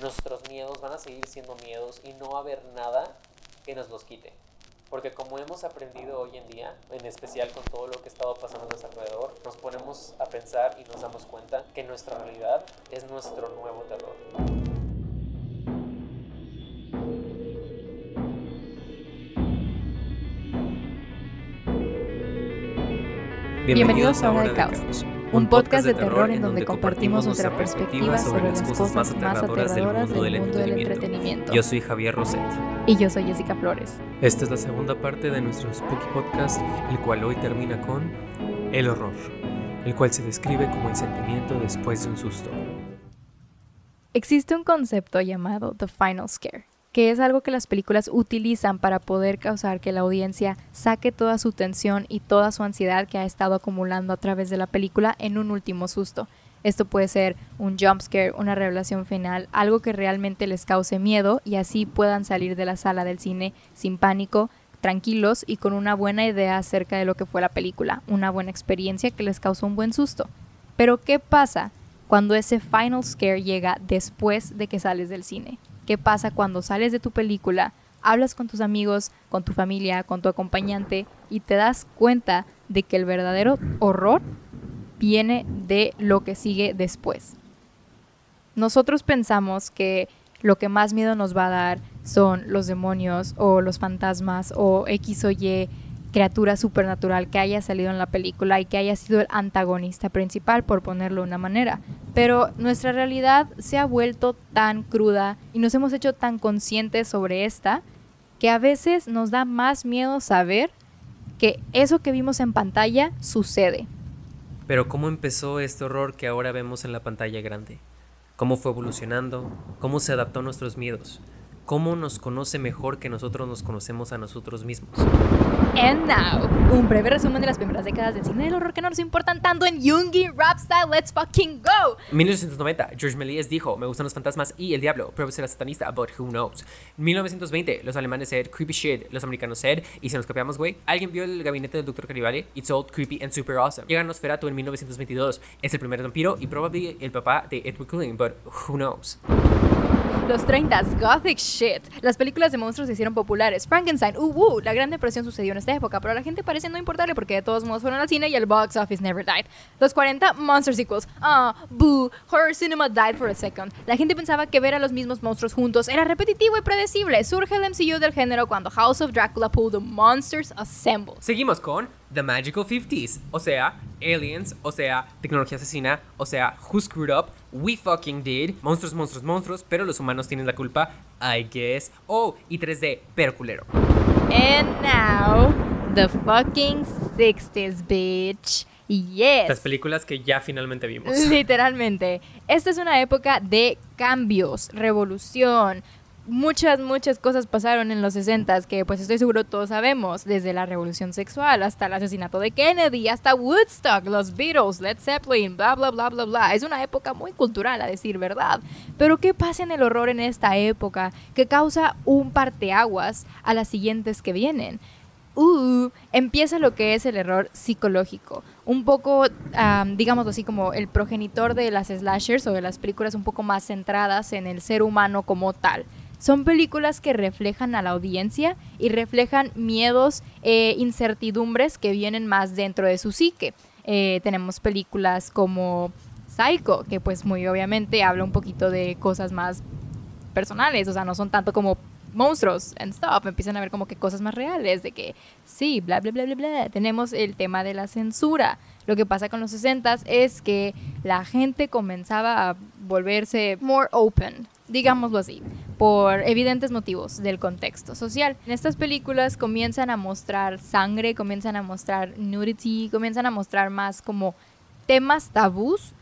nuestros miedos van a seguir siendo miedos y no va a haber nada que nos los quite. Porque como hemos aprendido hoy en día, en especial con todo lo que ha estado pasando a nuestro alrededor, nos ponemos a pensar y nos damos cuenta que nuestra realidad es nuestro nuevo terror. Bienvenidos a Hora de Caos, un podcast de terror en donde compartimos nuestra perspectiva sobre las cosas más aterradoras del mundo del entretenimiento. Yo soy Javier Roset. Y yo soy Jessica Flores. Esta es la segunda parte de nuestro Spooky Podcast, el cual hoy termina con el horror, el cual se describe como el sentimiento después de un susto. Existe un concepto llamado The Final Scare, que es algo que las películas utilizan para poder causar que la audiencia saque toda su tensión y toda su ansiedad que ha estado acumulando a través de la película en un último susto. Esto puede ser un jump scare, una revelación final, algo que realmente les cause miedo y así puedan salir de la sala del cine sin pánico, tranquilos y con una buena idea acerca de lo que fue la película, una buena experiencia que les causó un buen susto. Pero ¿qué pasa cuando ese final scare llega después de que sales del cine? ¿Qué pasa cuando sales de tu película, hablas con tus amigos, con tu familia, con tu acompañante y te das cuenta de que el verdadero horror viene de lo que sigue después? Nosotros pensamos que lo que más miedo nos va a dar son los demonios o los fantasmas o X o Y criatura supernatural que haya salido en la película y que haya sido el antagonista principal, por ponerlo de una manera. Pero nuestra realidad se ha vuelto tan cruda y nos hemos hecho tan conscientes sobre esta que a veces nos da más miedo saber que eso que vimos en pantalla sucede. Pero ¿cómo empezó este horror que ahora vemos en la pantalla grande? ¿Cómo fue evolucionando? ¿Cómo se adaptó a nuestros miedos? Cómo nos conoce mejor que nosotros nos conocemos a nosotros mismos. And now, un breve resumen de las primeras décadas del cine del horror que no nos importan tanto en Jungi Rap Style. Let's fucking go. 1990, George Méliès dijo, me gustan los fantasmas y el diablo, pero será satanista, but who knows. 1920, los alemanes said creepy shit, los americanos said, y si nos copiamos, güey, alguien vio el gabinete del Dr. Carivale, it's old, creepy and super awesome. Llega Nosferatu en 1922, es el primer vampiro y probablemente el papá de Edward Cullen, but who knows. Los 30 Gothic shit. Las películas de monstruos se hicieron populares. Frankenstein, uh, uh, la Gran Depresión sucedió en esta época, pero a la gente parece no importarle porque de todos modos fueron al cine y el box office never died. Los 40 Monster sequels. Ah, boo, horror cinema died for a second. La gente pensaba que ver a los mismos monstruos juntos era repetitivo y predecible. Surge el MCU del género cuando House of Dracula pulled the Monsters Assemble. Seguimos con The Magical 50s, o sea, aliens, o sea, tecnología asesina, o sea, who screwed up, we fucking did, monstruos, monstruos, monstruos, pero los humanos tienen la culpa, I guess. Oh, y 3D, pero culero. And now, the fucking 60s, bitch. Yes. Las películas que ya finalmente vimos. Literalmente. Esta es una época de cambios, revolución, muchas, muchas cosas pasaron en los 60 que pues estoy seguro todos sabemos, desde la revolución sexual hasta el asesinato de Kennedy, hasta Woodstock, los Beatles, Led Zeppelin, bla, bla, bla, bla, bla. Es una época muy cultural, a decir verdad. Pero ¿qué pasa en el horror en esta época que causa un parteaguas a las siguientes que vienen? Uh, empieza lo que es el error psicológico. Un poco, digamos así, como el progenitor de las slashers o de las películas un poco más centradas en el ser humano como tal. Son películas que reflejan a la audiencia y reflejan miedos e incertidumbres que vienen más dentro de su psique. Eh, tenemos películas como Psycho, que pues muy obviamente habla un poquito de cosas más personales, o sea, no son tanto como monstruos and stuff, empiezan a ver como que cosas más reales, de que sí, bla, bla, bla, bla, bla. Tenemos el tema de la censura. Lo que pasa con los 60 es que la gente comenzaba a volverse more open, digámoslo así, por evidentes motivos del contexto social. En estas películas comienzan a mostrar sangre, comienzan a mostrar nudity, comienzan a mostrar más como temas tabús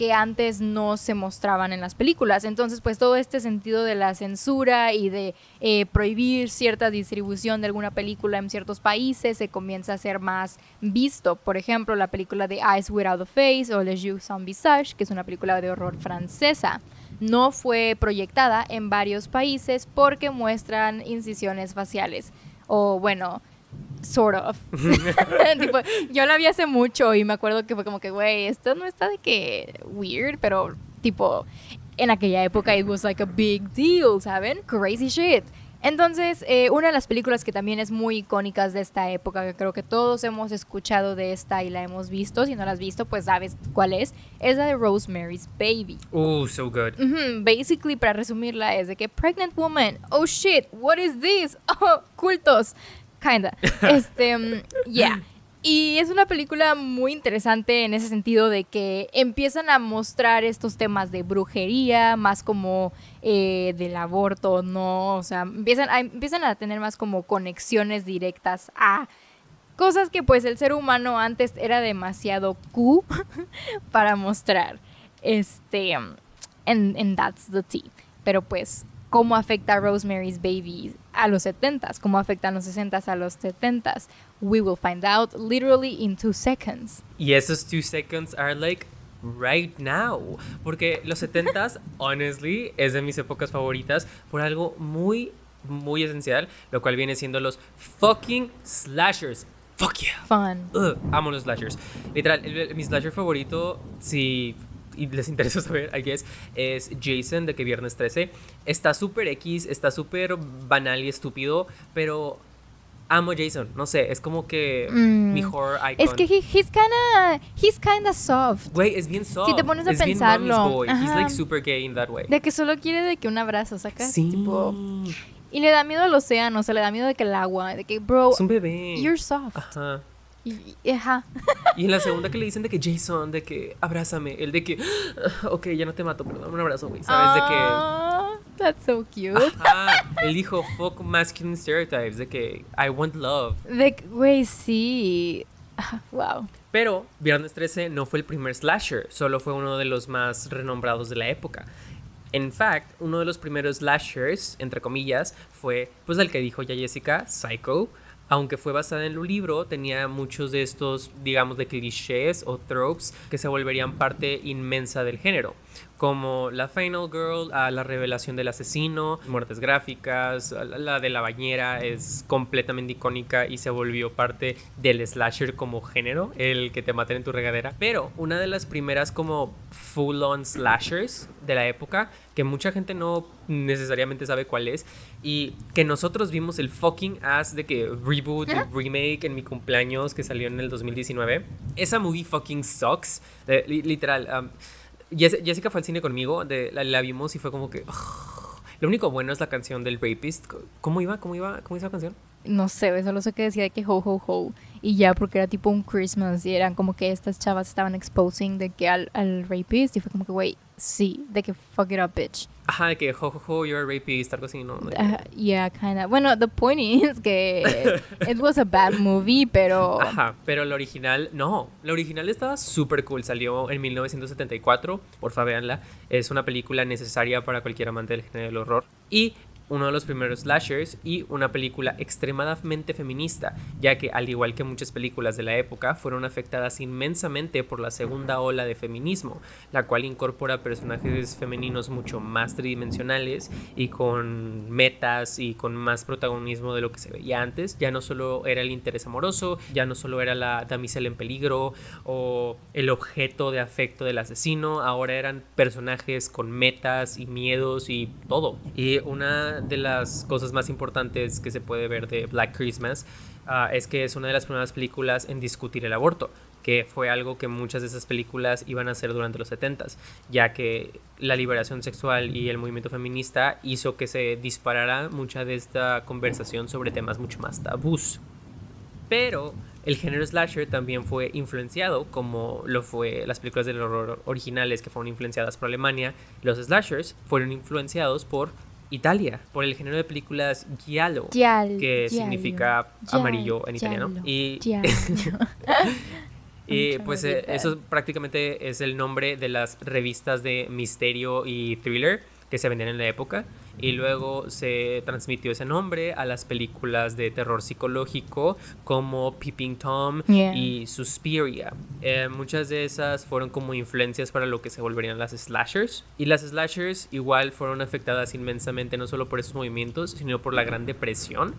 que antes no se mostraban en las películas. Entonces, pues todo este sentido de la censura y de eh, prohibir cierta distribución de alguna película en ciertos países se comienza a ser más visto. Por ejemplo, la película de Eyes Without a Face o Les Yeux Sans Visage, que es una película de horror francesa no fue proyectada en varios países porque muestran incisiones faciales. O bueno, sort of. yo la vi hace mucho y me acuerdo que fue como que, güey, esto no está de que weird, pero tipo, en aquella época it was like a big deal, ¿saben? Crazy shit. Entonces, eh, una de las películas que también es muy icónicas de esta época, que creo que todos hemos escuchado de esta y la hemos visto, si no la has visto, pues sabes cuál es, es la de Rosemary's Baby. Oh, so good. Ujú, Basically, para resumirla, es de que pregnant woman, oh shit, what is this? Oh, cultos, kinda. Este, mm, yeah. Y es una película muy interesante en ese sentido de que empiezan a mostrar estos temas de brujería, más como eh, del aborto, ¿no? O sea, empiezan a, empiezan a tener más como conexiones directas a cosas que pues el ser humano antes era demasiado Q para mostrar. Este, and, and that's the tea. Pero pues, ¿cómo afecta Rosemary's Baby a los 70s? ¿Cómo afectan los 60s a los 70s? We will find out literally in two seconds. Y esos two seconds are like right now. Porque los 70s, honestly, es de mis épocas favoritas por algo muy, muy esencial, lo cual viene siendo los fucking slashers. Fuck yeah. Fun. Ugh, amo los slashers. Literal, el- el- mi slasher favorito, si y les interesa saber, I guess, es Jason de que Viernes 13. Está súper X, está súper banal y estúpido, pero amo Jason. No sé, es como que Mm. mi horror icon. Es que he- he's kinda, he's kinda soft. Güey, es bien soft. Si te pones a es bien pensarlo, boy. He's like super gay in that way. De que solo quiere de que un abrazo, ¿sacas? Sí. Tipo, y le da miedo al océano, o sea, le da miedo de que el agua, de que, bro, Es un bebé. you're soft. Ajá. Y- y- ajá. Y en la segunda que le dicen de que Jason, de que abrázame, el de que, "Ah, ok, ya no te mato, pero dame un abrazo, güey. ¿Sabes? De que Ah, That's so cute. Ajá, él dijo fuck masculine stereotypes, de que I want love. De que, güey, sí. Wow. Pero Viernes 13 no fue el primer slasher, solo fue uno de los más renombrados de la época. En fact, uno de los primeros slashers, entre comillas, fue pues el que dijo ya Jessica, Psycho. Aunque fue basada en un libro, tenía muchos de estos, digamos, de clichés o tropes que se volverían parte inmensa del género, como la Final Girl, a la revelación del asesino, muertes gráficas, la- de la bañera es completamente icónica y se volvió parte del slasher como género, el que te maten en tu regadera. Pero una de las primeras como full-on slashers de la época, que mucha gente no necesariamente sabe cuál es, y que nosotros vimos el fucking ass de que reboot, remake en mi cumpleaños que salió en el 2019. Esa movie fucking sucks. Li- literal. um, Jessica fue al cine conmigo, de, la, la vimos y fue como que... Lo único bueno es la canción del Rapist. ¿Cómo iba? ¿Cómo iba? ¿Cómo iba esa canción? No sé, solo sé que decía de que ho ho ho. Y ya, porque era tipo un Christmas y eran como que estas chavas estaban exposing de que al, al rapist. Y fue como que, güey, sí, de que fuck it up, bitch. Ajá, de que, ho, ho, ho, you're a rapist, algo así, ¿no? Uh, yeah, kinda. Bueno, the point is que it was a bad movie, pero. Ajá, pero la original, no, la original estaba súper cool, salió en 1974, porfa véanla, es una película necesaria para cualquier amante del género del horror y uno de los primeros slashers y una película extremadamente feminista, ya que al igual que muchas películas de la época fueron afectadas inmensamente por la segunda ola de feminismo, la cual incorpora personajes femeninos mucho más tridimensionales y con metas y con más protagonismo de lo que se veía antes. Ya no solo era el interés amoroso, ya no solo era la damisela en peligro o el objeto de afecto del asesino, ahora eran personajes con metas y miedos y todo. Y una de las cosas más importantes que se puede ver de Black Christmas ah, es que es una de las primeras películas en discutir el aborto que fue algo que muchas de esas películas iban a hacer durante los 70s, ya que la liberación sexual y el movimiento feminista hizo que se disparara mucha de esta conversación sobre temas mucho más tabús. Pero el género slasher también fue influenciado, como lo fue las películas del horror originales que fueron influenciadas por Alemania. Los slashers fueron influenciados por Italia, por el género de películas giallo, Giallo, que giallo, significa amarillo en italiano. Y pues eh, eso prácticamente es el nombre de las revistas de misterio y thriller que se vendían en la época. Y luego se transmitió ese nombre a las películas de terror psicológico como Peeping Tom Yeah. y Suspiria. Eh, muchas de esas fueron como influencias para lo que se volverían las slashers. Y las slashers igual fueron afectadas inmensamente no solo por esos movimientos, sino por la Gran Depresión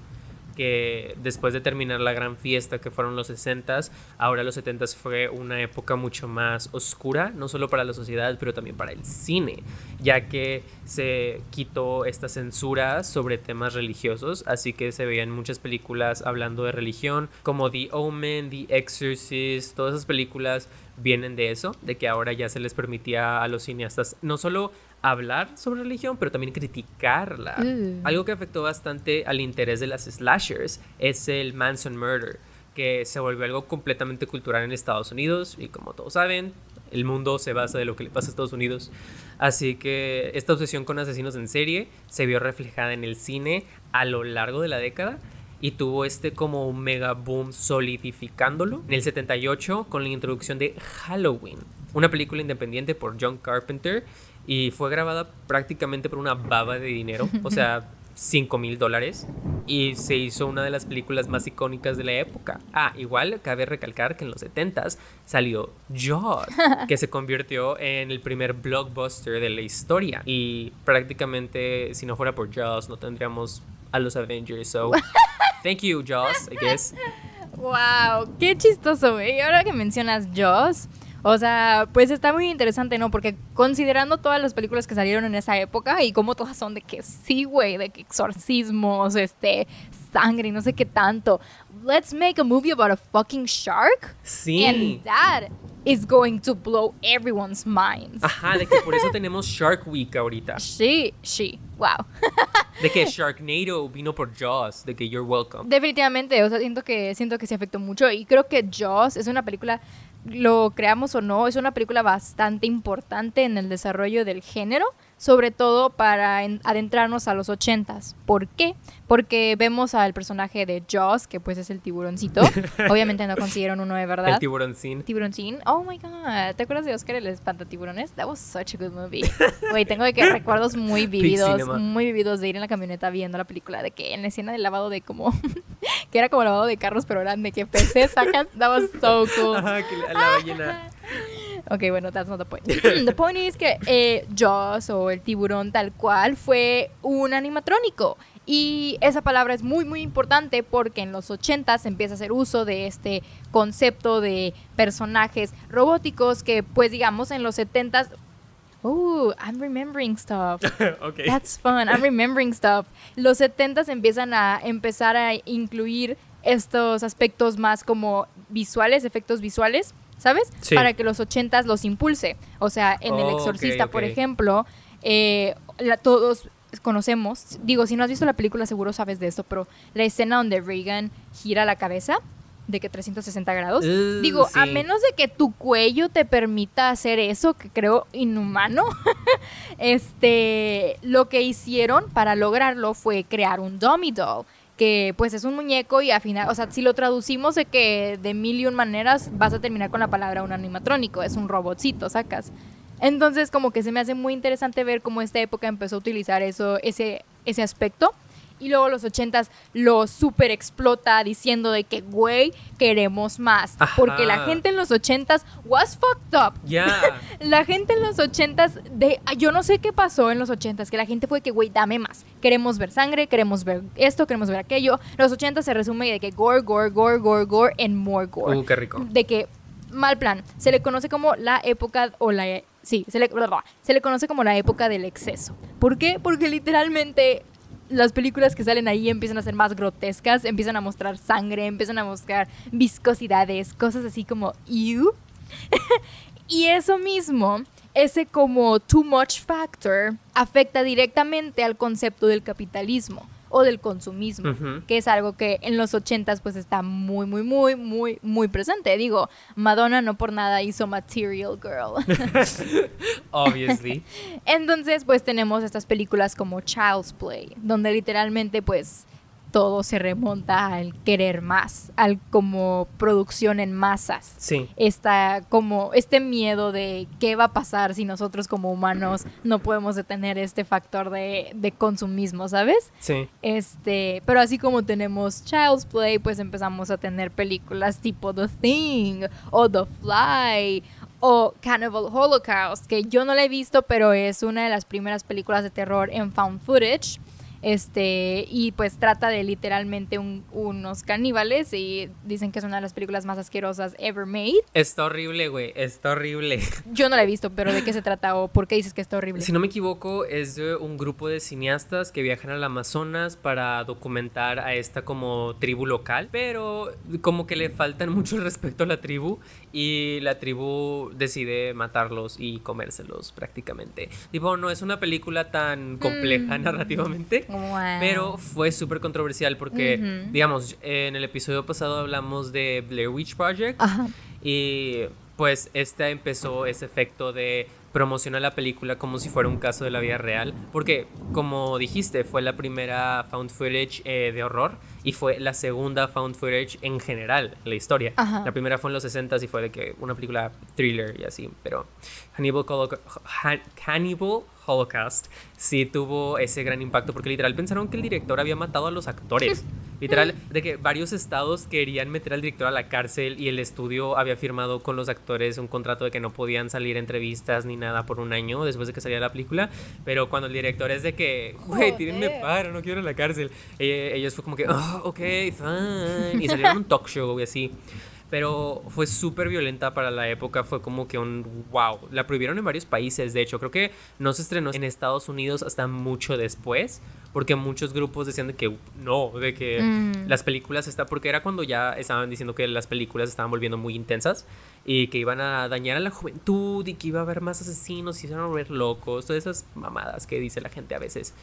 que después de terminar la gran fiesta que fueron los 60s, ahora los 70s fue una época mucho más oscura, no solo para la sociedad, pero también para el cine, ya que se quitó esta censura sobre temas religiosos, así que se veían muchas películas hablando de religión, como The Omen, The Exorcist, todas esas películas vienen de eso, de que ahora ya se les permitía a los cineastas no solo hablar sobre religión, pero también criticarla. Mm. Algo que afectó bastante al interés de las slashers es el Manson Murder, que se volvió algo completamente cultural en Estados Unidos y como todos saben, el mundo se basa de lo que le pasa a Estados Unidos. Así que esta obsesión con asesinos en serie se vio reflejada en el cine a lo largo de la década y tuvo este como un mega boom solidificándolo en el 78 con la introducción de Halloween, una película independiente por John Carpenter y fue grabada prácticamente por una baba de dinero, o sea, 5 mil dólares y se hizo una de las películas más icónicas de la época. Ah, igual cabe recalcar que en los 70s salió Jaws, que se convirtió en el primer blockbuster de la historia y prácticamente si no fuera por Jaws no tendríamos a los Avengers. So, thank you Jaws, I guess. Wow, qué chistoso, güey. Ahora que mencionas Jaws, o sea, pues está muy interesante, ¿no? Porque considerando todas las películas que salieron en esa época y como todas son de que sí, güey, de que exorcismos, este, sangre y no sé qué tanto. Let's make a movie about a fucking shark. Sí. And that is going to blow everyone's minds. Ajá, de que por eso tenemos Shark Week ahorita. Sí, sí, wow. De que Sharknado vino por Jaws, de que you're welcome. Definitivamente, o sea, siento que siento que se afectó mucho y creo que Jaws es una película lo creamos o no, es una película bastante importante en el desarrollo del género, sobre todo para en- adentrarnos a los ochentas. ¿Por qué? Porque vemos al personaje de Jaws, que pues es el tiburoncito. Obviamente no consiguieron uno de verdad. El tiburón sin. Tiburoncín. Oh my god. ¿Te acuerdas de Oscar el espantatiburones? That was such a good movie. Güey, tengo de que recuerdos muy vividos, muy vividos de ir en la camioneta viendo la película, de que en la escena del lavado de como que era como lavado de carros, pero eran de que peces sacas. That was so cool. Ajá, que la, la ballena. Ok, bueno, that's not the point. the point is que eh, Jaws o el tiburón tal cual fue un animatrónico. Y esa palabra es muy, muy importante porque en los 80 se empieza a hacer uso de este concepto de personajes robóticos que, pues digamos, en los 70 Oh, I'm remembering stuff. ok. That's fun. I'm remembering stuff. Los 70s empiezan a empezar a incluir estos aspectos más como visuales, efectos visuales, ¿sabes? Sí. Para que los 80s los impulse. O sea, en El Exorcista, por ejemplo, eh, la- todos conocemos, digo, si no has visto la película seguro sabes de esto, pero la escena donde Reagan gira la cabeza de que 360 grados. Uh, Digo, a menos de que tu cuello te permita hacer eso, que creo inhumano, este, lo que hicieron para lograrlo fue crear un dummy doll, que pues es un muñeco y al final, o sea, si lo traducimos de que de mil y un maneras vas a terminar con la palabra un animatrónico, es un robotcito, sacas. Entonces, como que se me hace muy interesante ver cómo esta época empezó a utilizar eso, ese, ese aspecto. Y luego los ochentas lo super explota diciendo de que, güey, queremos más. Porque la Ajá. gente en los ochentas was fucked up. Ya. La gente en los ochentas, de, yo no sé qué pasó en los ochentas, que la gente fue que, güey, dame más. Queremos ver sangre, queremos ver esto, queremos ver aquello. Los ochentas se resume de que gore, gore, gore, gore, gore, and more gore. Uh, qué rico. De que, mal plan, se le conoce como la época, o la, sí, se le, se le conoce como la época del exceso. ¿Por qué? Porque literalmente las películas que salen ahí empiezan a ser más grotescas, empiezan a mostrar sangre, empiezan a mostrar viscosidades, cosas así como, ew. Y eso mismo, ese como too much factor, afecta directamente al concepto del capitalismo o del consumismo, que es algo que en los ochentas pues está muy, muy, muy, muy, muy presente. Digo, Madonna no por nada hizo Material Girl. Obviously. Entonces pues tenemos estas películas como Child's Play, donde literalmente pues todo se remonta al querer más, al como producción en masas Sí. esta como este miedo de qué va a pasar si nosotros como humanos no podemos detener este factor de, de consumismo, ¿sabes? Sí. Este, pero así como tenemos Child's Play, pues empezamos a tener películas tipo The Thing o The Fly o Cannibal Holocaust, que yo no la he visto, pero es una de las primeras películas de terror en found footage. Este, y pues trata de literalmente un- unos caníbales y dicen que es una de las películas más asquerosas ever made. Está horrible, güey. Está horrible. Yo no la he visto, pero ¿de qué se trata o por qué dices que está horrible? Si no me equivoco, es de un grupo de cineastas que viajan al Amazonas para documentar a esta como tribu local, pero como que le faltan mucho el respeto a la tribu y la tribu decide matarlos y comérselos prácticamente. Tipo, no es una película tan compleja Mm. narrativamente, Wow. pero fue súper controversial porque, digamos, en el episodio pasado hablamos de Blair Witch Project. Ajá. Y pues esta empezó ese efecto de promocionar la película como si fuera un caso de la vida real. Porque, como dijiste, fue la primera found footage eh, de horror y fue la segunda found footage en general en la historia. Ajá. La primera fue en los 60 y fue de que una película thriller y así. Pero Hannibal, Holoca- Han- Hannibal Holocaust sí tuvo ese gran impacto porque literal pensaron que el director había matado a los actores. Literal, de que varios estados querían meter al director a la cárcel y el estudio había firmado con los actores un contrato de que no podían salir entrevistas ni nada por un año después de que saliera la película. Pero cuando el director es de que, güey, tírenme paro, no quiero ir a la cárcel. eh, ellos fue como que, oh, ok, fine. Y salieron un talk show y así. Pero fue súper violenta para la época, fue como que un wow. La prohibieron en varios países, de hecho, creo que no se estrenó en Estados Unidos hasta mucho después, porque muchos grupos decían de que no, de que Mm. las películas está porque era cuando ya estaban diciendo que las películas estaban volviendo muy intensas y que iban a dañar a la juventud y que iba a haber más asesinos y se iban a volver locos, todas esas mamadas que dice la gente a veces.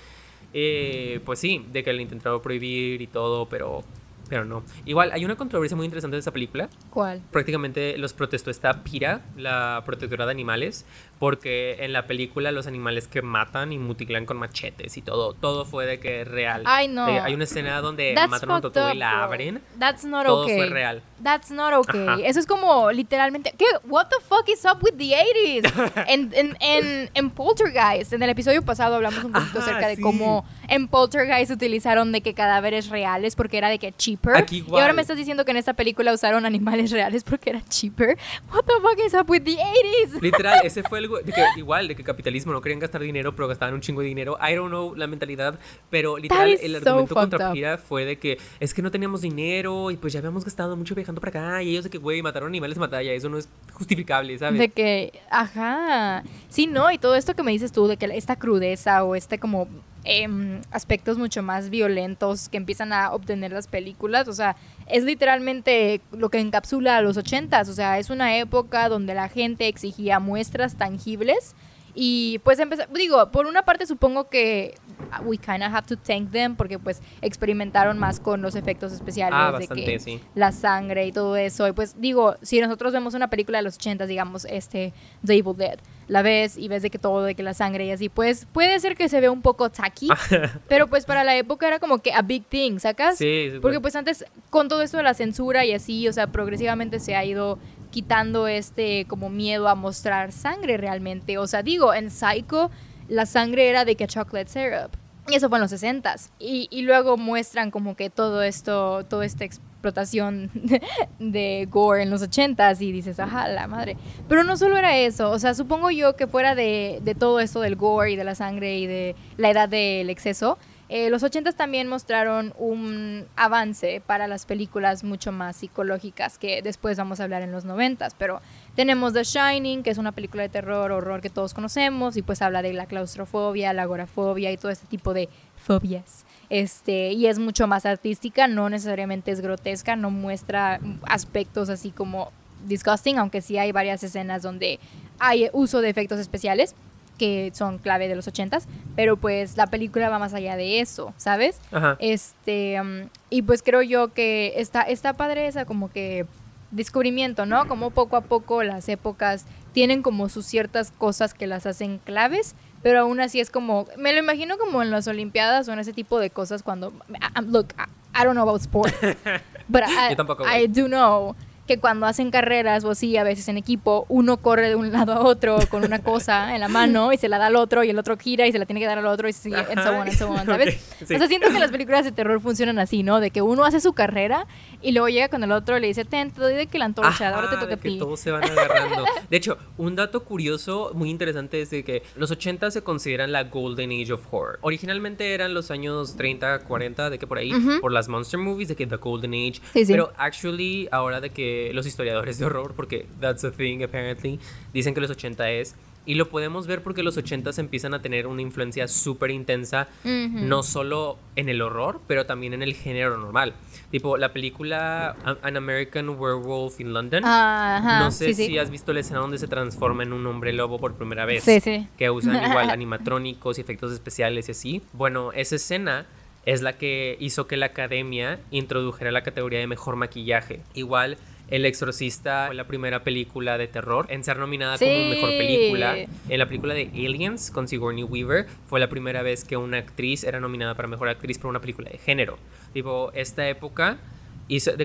Eh, pues sí, de que le intentaron prohibir y todo, pero pero no. Igual hay una controversia muy interesante de esa película. ¿Cuál? Prácticamente los protestó esta Pira, la protectora de animales, porque en la película los animales que matan y mutilan con machetes y todo, todo fue de que es real. Ay, no. De- hay una escena donde That's matan a tortuga up, y la abren. That's not Todo okay. fue real. That's not okay. Ajá. Eso es como literalmente. ¿Qué? What the fuck is up with the 80s? en, en, en, en Poltergeist, en el episodio pasado hablamos un poquito Ajá, acerca de sí. cómo en Poltergeist utilizaron de que cadáveres reales porque era de que cheaper. Aquí y igual. ahora me estás diciendo que en esta película usaron animales reales porque era cheaper. What the fuck is up with the 80s? Literal, ese fue el... De que, igual, de que capitalismo no querían gastar dinero, pero gastaban un chingo de dinero. I don't know la mentalidad, pero literal, el argumento contra. Pira fue de que es que no teníamos dinero y pues ya habíamos gastado mucho viajando para acá y ellos de que, güey, mataron animales batalla, eso no es justificable, ¿sabes? De que, ajá, sí, no, y todo esto que me dices tú, de que esta crudeza o este como em, aspectos mucho más violentos que empiezan a obtener las películas, o sea, es literalmente lo que encapsula a los ochentas, o sea, es una época donde la gente exigía muestras tangibles y pues empezó, digo, por una parte supongo que we kind of have to thank them porque pues experimentaron más con los efectos especiales Ah, de que sí. la sangre y todo eso. Y pues digo, si nosotros vemos una película de los 80, digamos, este, The Evil Dead, la ves y ves de que todo, de que la sangre y así, pues puede ser que se vea un poco tacky, pero pues para la época era como que a big thing, ¿sacas? Sí, súper. Porque pues antes, con todo esto de la censura y así, o sea, progresivamente se ha ido quitando este como miedo a mostrar sangre realmente. O sea, digo, en Psycho la sangre era de que chocolate syrup. Y eso fue en los 60s. Y, y luego muestran como que todo esto, toda esta explotación de, de gore en los 80s y dices, ajá, la madre. Pero no solo era eso, o sea, supongo yo que fuera de, de todo esto del gore y de la sangre y de la edad del exceso, eh, los 80s también mostraron un avance para las películas mucho más psicológicas que después vamos a hablar en los 90s, pero tenemos The Shining, que es una película de terror, horror que todos conocemos y pues habla de la claustrofobia, la agorafobia y todo este tipo de fobias. Este, y es mucho más artística, no necesariamente es grotesca, no muestra aspectos así como disgusting, aunque sí hay varias escenas donde hay uso de efectos especiales que son clave de los ochentas, pero pues la película va más allá de eso, ¿sabes? Ajá. Este, um, y pues creo yo que está, está padre esa como que descubrimiento, ¿no? Como poco a poco las épocas tienen como sus ciertas cosas que las hacen claves, pero aún así es como, me lo imagino como en las Olimpiadas o en ese tipo de cosas cuando, I'm- look, I, I don't know about sports, but I, Yo tampoco, I do know que cuando hacen carreras o así, a veces en equipo, uno corre de un lado a otro con una cosa en la mano y se la da al otro y el otro gira y se la tiene que dar al otro y sigue, and so on, and so on, ¿sabes? Ok, sí. O sea, siento que las películas de terror funcionan así, ¿no? De que uno hace su carrera y luego llega con el otro y le dice, ten, te doy de que la antorcha, ahora te Ajá, toca a de que ti. todos se van agarrando. De hecho, un dato curioso muy interesante es de que los 80 se consideran la Golden Age of Horror. Originalmente eran los años 30, 40, de que por ahí, por las monster movies, de que the Golden Age. Sí, sí. Pero actually, ahora de que los historiadores de horror, porque that's a thing apparently, dicen que los 80 es. Y lo podemos ver porque los 80 empiezan a tener una influencia súper intensa, no solo en el horror, pero también en el género normal. Tipo, la película An American Werewolf in London. No sé sí, sí. si has visto la escena donde se transforma en un hombre lobo por primera vez. Sí, sí. Que usan igual animatrónicos y efectos especiales y así. Bueno, esa escena es la que hizo que la academia introdujera la categoría de mejor maquillaje. Igual. El Exorcista fue la primera película de terror en ser nominada como mejor película. En la película de Aliens con Sigourney Weaver fue la primera vez que una actriz era nominada para mejor actriz por una película de género. Tipo, esta época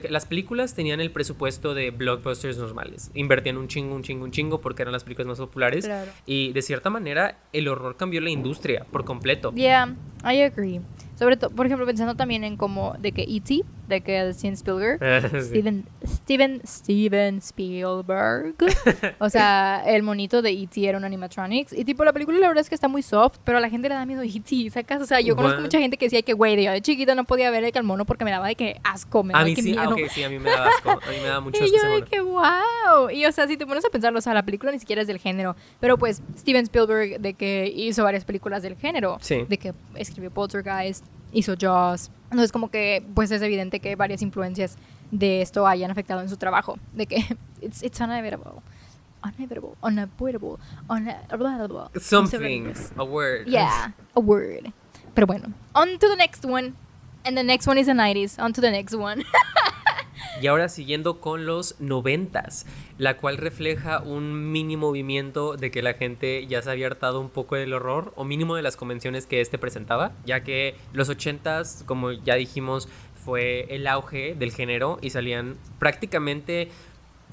las películas tenían el presupuesto de blockbusters normales. Invertían un chingo, un chingo, un chingo porque eran las películas más populares. Claro. Y de cierta manera, el horror cambió la industria por completo. Yeah, I agree. Sobre todo, por ejemplo, pensando también en como de que E.T., de que Steven Spielberg, Sí. Steven, Steven, Steven Spielberg. o sea, el monito de E.T. era un animatronics. Y tipo, la película la verdad es que está muy soft, pero a la gente le da miedo E.T., ¿sacas? O sea, yo conozco What? mucha gente que decía que, güey, de yo de chiquita no podía ver el mono porque me daba de que asco, me A daba mí que sí, ah, miedo. ok, sí, a mí me da asco. A mí me da mucho Y asco yo ese de que wow. Y o sea, si te pones a pensarlo, o sea, la película ni siquiera es del género. Pero pues Steven Spielberg de que hizo varias películas del género. Sí. De que escribió Poltergeist, hizo Jaws. Entonces como que pues es evidente que varias influencias de esto hayan afectado en su trabajo. De que it's, it's unavoidable. Unavoidable. Unavoidable. Unavoidable. Something, a word. Yeah, a word. Pero bueno, on to the next one. And the next one is the 90s. On to the next one. Y ahora siguiendo con los noventas, la cual refleja un mini movimiento de que la gente ya se había hartado un poco del horror, o mínimo de las convenciones que este presentaba, ya que los ochentas, como ya dijimos, fue el auge del género y salían prácticamente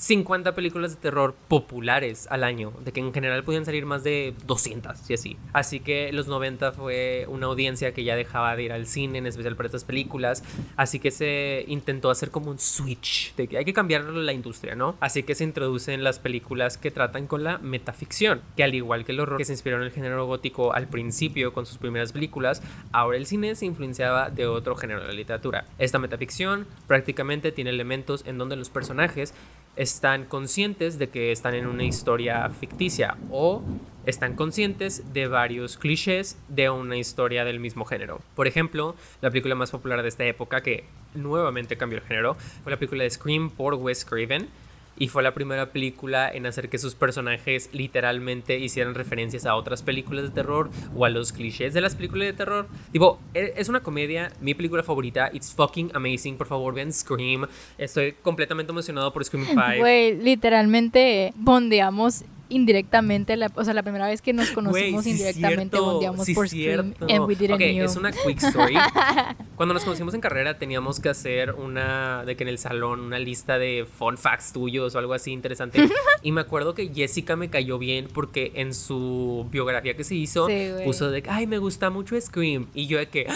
50 películas de terror populares al año, de que en general podían salir más de 200 y así. Así que los 90 fue una audiencia que ya dejaba de ir al cine, en especial para estas películas, así que se intentó hacer como un switch, de que hay que cambiar la industria, ¿no? Así que se introducen las películas que tratan con la metaficción, que al igual que el horror que se inspiró en el género gótico al principio con sus primeras películas, ahora el cine se influenciaba de otro género de la literatura. Esta metaficción prácticamente tiene elementos en donde los personajes están conscientes de que están en una historia ficticia o están conscientes de varios clichés de una historia del mismo género. Por ejemplo, la película más popular de esta época que nuevamente cambió el género fue la película de Scream por Wes Craven y fue la primera película en hacer que sus personajes literalmente hicieran referencias a otras películas de terror o a los clichés de las películas de terror. Tipo, e- es una comedia, mi película favorita, it's fucking amazing, por favor vean Scream. Estoy completamente emocionado por Scream 5. Güey, literalmente bondeamos indirectamente, la, o sea, la primera vez que nos conocimos Güey, sí indirectamente cierto, bondeamos sí por Scream cierto. and we didn't Ok, knew. es una quick story. Cuando nos conocimos en carrera teníamos que hacer una, de que en el salón, una lista de fun facts tuyos o algo así interesante. y me acuerdo que Jessica me cayó bien porque en su biografía que se hizo Sí, puso de que, ay, me gusta mucho Scream. Y yo de que, "Ah,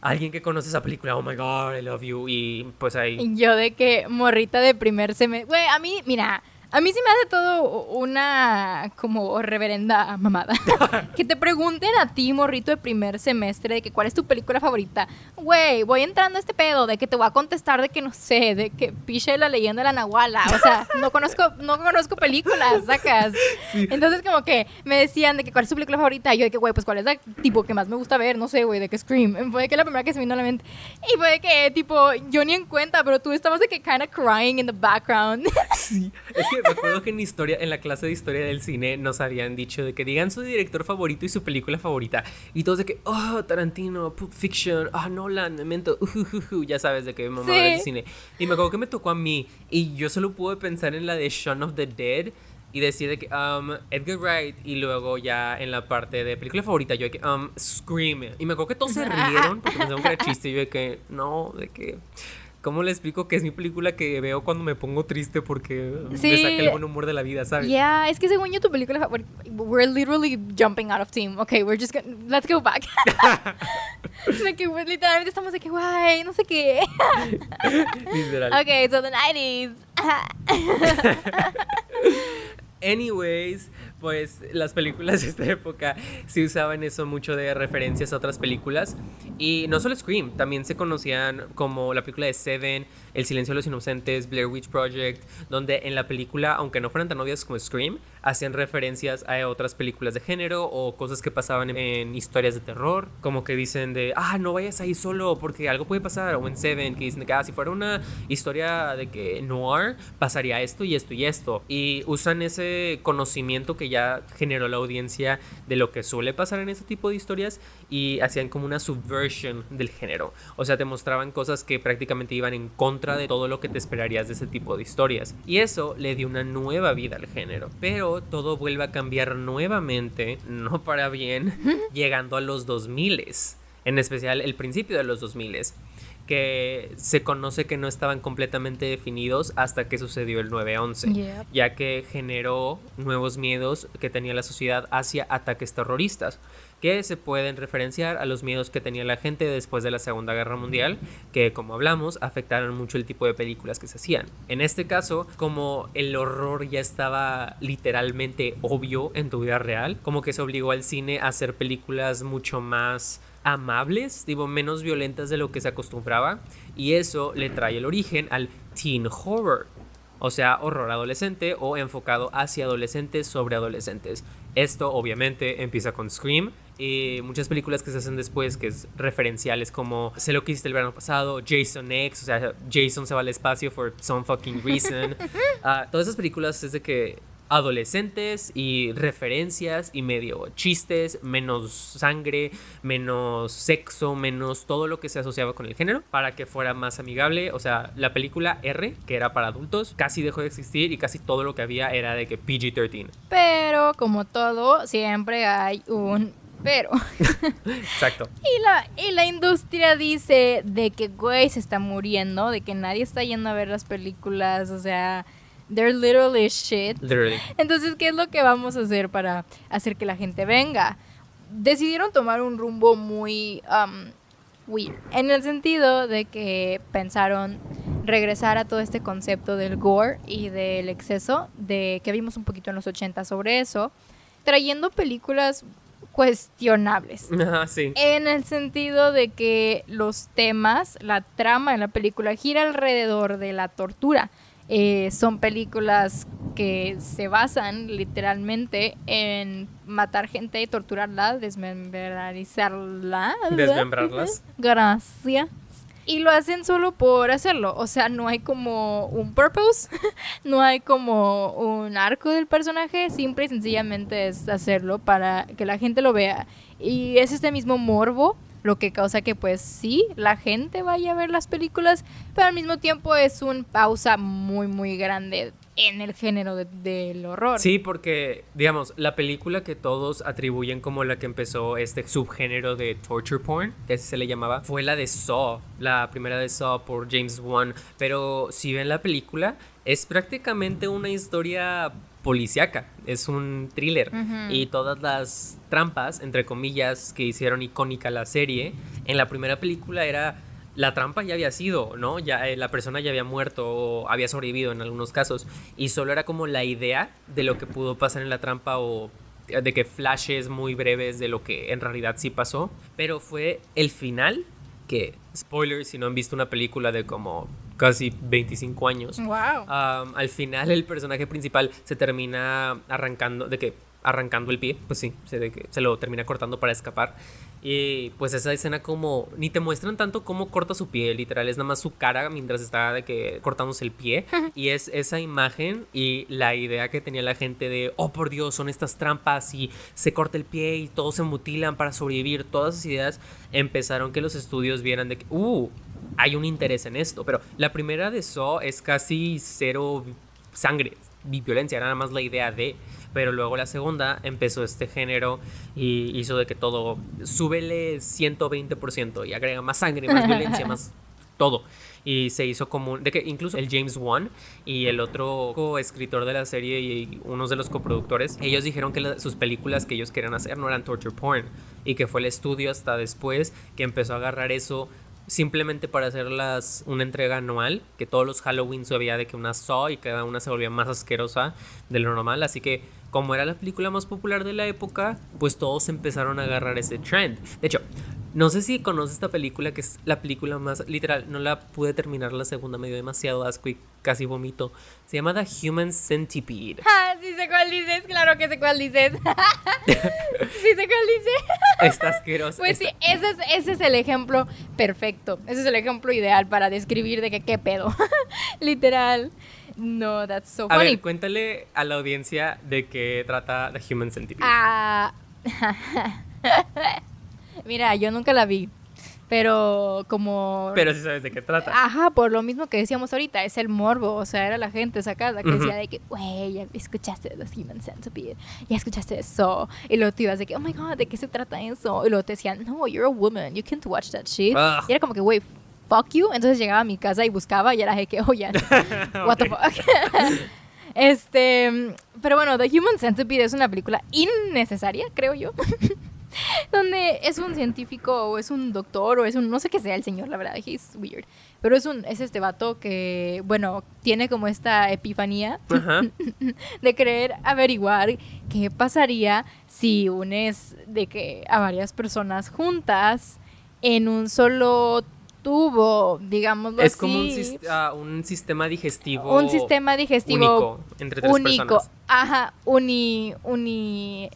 alguien que conoce esa película, oh my god, I love you. Y pues ahí... Yo de que morrita de primer semestre, güey, a mí, mira, a mí sí me hace todo una como reverenda mamada. que te pregunten a ti, morrito de primer semestre, de que cuál es tu película favorita. Güey, voy entrando a este pedo de que te voy a contestar de que no sé, de que piche la leyenda de la Nahuala. O sea, no conozco, no conozco películas, sacas. Entonces como que me decían de que cuál es tu película favorita. Y yo de que, güey, pues cuál es la tipo que más me gusta ver, no sé, güey, de que Scream. Fue de que la primera que se me vino a la mente. Y fue de que, tipo, yo ni en cuenta, pero tú estabas de que kind of crying in the background. Sí, es que me acuerdo que en historia, en la clase de historia del cine nos habían dicho de que digan su director favorito y su película favorita. Y todos de que, oh, Tarantino, Pulp Fiction, ah, Nolan, Memento, ujujuju", ya sabes de que mamá Sí. del cine. Y me acuerdo que me tocó a mí y yo solo pude pensar en la de Shaun of the Dead y decir de que, um, Edgar Wright y luego ya en la parte de película favorita yo de que, um, Scream. Y me acuerdo que todos se rieron porque pensaban que era chiste y yo de que, no, de que... ¿Cómo le explico que es mi película que veo cuando me pongo triste porque Sí. me saca el buen humor de la vida, ¿sabes? Yeah, es que según yo tu película we're, literally jumping out of team. Okay, we're just gonna let's go back. literalmente estamos de que guay, no sé qué. Literal. okay, so the 90s. Anyways, pues las películas de esta época sí usaban eso mucho de referencias a otras películas. Y no solo Scream, también se conocían como la película de Seven, El silencio de los inocentes, Blair Witch Project, donde en la película, aunque no fueran tan obvias como Scream, hacían referencias a otras películas de género o cosas que pasaban en, historias de terror, como que dicen de, ah, no vayas ahí solo porque algo puede pasar, o en Seven, que dicen que, ah, si fuera una historia de que noir, pasaría esto y esto y esto. Y usan ese conocimiento que ya generó la audiencia de lo que suele pasar en ese tipo de historias y hacían como una subversion del género. O sea, te mostraban cosas que prácticamente iban en contra de todo lo que te esperarías de ese tipo de historias. Y eso le dio una nueva vida al género. Pero todo vuelve a cambiar nuevamente, no para bien, llegando a los 2000 en especial el principio de los 2000 que se conoce que no estaban completamente definidos hasta que sucedió el 9-11, Yep. ya que generó nuevos miedos que tenía la sociedad hacia ataques terroristas, se pueden referenciar a los miedos que tenía la gente después de la Segunda Guerra Mundial, que como hablamos afectaron mucho el tipo de películas que se hacían. En este caso, como el horror ya estaba literalmente obvio en tu vida real, como que se obligó al cine a hacer películas mucho más amables, digo, menos violentas de lo que se acostumbraba, y eso le trae el origen al teen horror, o sea, horror adolescente o enfocado hacia adolescentes sobre adolescentes. Esto obviamente empieza con Scream y muchas películas que se hacen después, que es referenciales como Sé lo que hiciste el verano pasado, Jason X, o sea, Jason se va al espacio for some fucking reason. Ah, todas esas películas es de que adolescentes y referencias y medio chistes, menos sangre, menos sexo, menos todo lo que se asociaba con el género para que fuera más amigable. O sea, la película R, que era para adultos, casi dejó de existir y casi todo lo que había era de que PG-13. Pero como todo, siempre hay un pero. Exacto. Y la, y la industria dice de que, güey, se está muriendo, de que nadie está yendo a ver las películas, o sea, they're literally shit. Literally. Entonces, ¿qué es lo que vamos a hacer para hacer que la gente venga? Decidieron tomar un rumbo muy um, weird, en el sentido de que pensaron regresar a todo este concepto del gore y del exceso, de que vimos un poquito en los 80 sobre eso, trayendo películas cuestionables. Ajá, sí. En el sentido de que los temas, la trama en la película gira alrededor de la tortura. Eh, son películas que se basan literalmente en matar gente, torturarla, desmembrarizarla. Desmembrarlas. Gracias. Y lo hacen solo por hacerlo. O sea, no hay como un purpose, no hay como un arco del personaje. Simple y sencillamente es hacerlo para que la gente lo vea. Y es este mismo morbo lo que causa que pues sí, la gente vaya a ver las películas, pero al mismo tiempo es un pausa muy muy grande en el género de- del horror. Sí, porque, digamos, la película que todos atribuyen como la que empezó este subgénero de torture porn, que así se le llamaba, fue la de Saw, la primera de Saw por James Wan. Pero si ven la película, es prácticamente una historia policíaca, es un thriller. Y todas las trampas, entre comillas, que hicieron icónica la serie, en la primera película era la trampa ya había sido, ¿no? Ya eh, la persona ya había muerto o había sobrevivido en algunos casos y solo era como la idea de lo que pudo pasar en la trampa o eh, de que flashes muy breves de lo que en realidad sí pasó, pero fue el final que spoiler si no han visto una película de como casi 25 años. Wow. Um, al final el personaje principal se termina arrancando, de que arrancando el pie, pues sí, se, de que se lo termina cortando para escapar. Y pues esa escena como, ni te muestran tanto cómo corta su pie, literal, es nada más su cara mientras está de que cortándose el pie. y es esa imagen y la idea que tenía la gente de, oh por Dios, son estas trampas y se corta el pie y todos se mutilan para sobrevivir. Todas esas ideas empezaron que los estudios vieran de que, uh, hay un interés en esto. Pero la primera de Saw es casi cero sangre violencia, era nada más la idea de. Pero luego la segunda empezó este género y hizo de que todo súbele 120% y agrega más sangre, más violencia, más todo. Y se hizo común, de que incluso el James Wan y el otro coescritor de la serie y unos de los coproductores, ellos dijeron que la- sus películas que ellos querían hacer no eran torture porn y que fue el estudio hasta después que empezó a agarrar eso simplemente para hacerlas una entrega anual, que todos los Halloween había de que una Saw y cada una se volvía más asquerosa de lo normal, así que como era la película más popular de la época, pues todos empezaron a agarrar ese trend. De hecho, no sé si conoces esta película, que es la película más literal, no la pude terminar la segunda, me dio demasiado asco y casi vomito. Se llama The Human Centipede. Ah, sí sé cuál dices, claro que sé cuál dices. sí sé cuál dices. Está asquerosa. Pues sí, ese es, ese es el ejemplo perfecto. Ese es el ejemplo ideal para describir de que qué pedo. Literal. No, that's so A funny. ver, cuéntale a la audiencia de qué trata The Human Centipede. Ah. Mira, yo nunca la vi. Pero como. Pero sí sabes de qué trata. Ajá, por lo mismo que decíamos ahorita, es el morbo, o sea, era la gente esa casa que decía de que, güey, ya escuchaste de los Human Centipede, ya escuchaste eso, y luego tú ibas de que, oh my god, ¿de qué se trata eso? Y luego te decían, no, you're a woman, you can't watch that shit. Ugh. Y era como que, güey, fuck you, entonces llegaba a mi casa y buscaba y era de que, oh, ya, what the fuck. este, pero bueno, The Human Centipede es una película innecesaria, creo yo. donde es un científico o es un doctor o es un no sé qué sea el señor, la verdad, he's weird. Pero es un es este vato que bueno, tiene como esta epifanía Ajá. de querer averiguar qué pasaría si unes de que a varias personas juntas en un solo tubo, digámoslo Es así. como un, ah, un sistema digestivo. un sistema digestivo único entre tres único. personas. Ajá, uni uni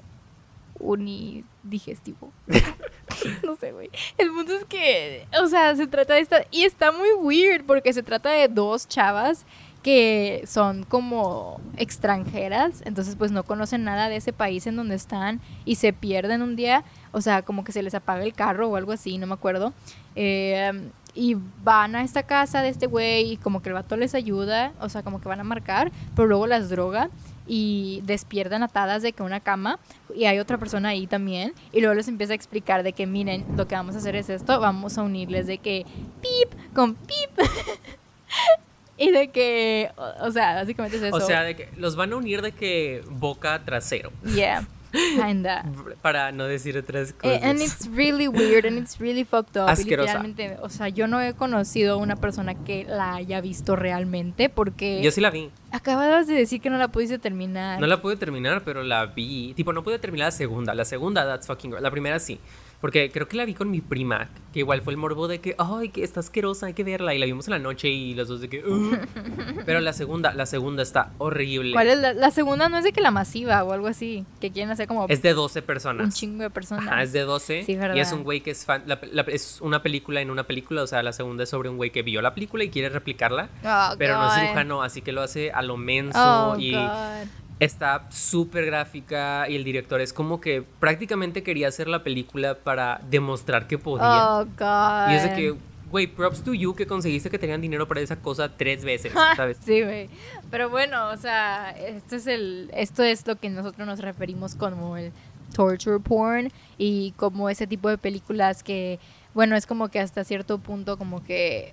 uni digestivo. no sé, güey. El punto es que, o sea, se trata de esta y está muy weird porque se trata de dos chavas que son como extranjeras, entonces pues no conocen nada de ese país en donde están y se pierden un día, o sea, como que se les apaga el carro o algo así, no me acuerdo. Eh, y van a esta casa de este güey y como que el vato les ayuda, o sea, como que van a marcar, pero luego las droga y despiertan atadas de que una cama y hay otra persona ahí también y luego les empieza a explicar de que miren, lo que vamos a hacer es esto, vamos a unirles de que pip con pip y de que, o, o sea, básicamente es eso. O sea, de que los van a unir de que boca trasero. yeah, kinda. Para no decir otras Eh, cosas. and it's really weird and it's really fucked up. Asquerosa. o sea, yo no he conocido una persona que la haya visto realmente porque Yo sí la vi. acababas de decir que no la pudiste terminar. No la pude terminar, pero la vi. Tipo, no pude terminar la segunda. La segunda, that's fucking. La primera sí. Porque creo que la vi con mi prima. Que igual fue el morbo de que, ay, que está asquerosa, hay que verla. Y la vimos en la noche y los dos de que, "Ugh". Pero la segunda, la segunda está horrible. ¿Cuál es la, la segunda? No es de que la masiva o algo así, que quieren hacer como Es de 12 un personas. chingo de personas. Ajá, es de 12. Sí, y es verdad. un güey que es fan. la- la- es una película en una película. O sea, la segunda es sobre un güey que vio la película y quiere replicarla. Oh, pero no es cirujano, así que lo hace a lo menso. Oh, y God. Está súper gráfica. Y el director es como que prácticamente quería hacer la película para demostrar que podía. Oh, God. y es de que, güey, props to you que conseguiste que tenían dinero para esa cosa tres veces, ¿sabes? Sí, güey. Pero bueno, o sea, esto es el esto es lo que nosotros nos referimos como el torture porn y como ese tipo de películas que bueno, es como que hasta cierto punto como que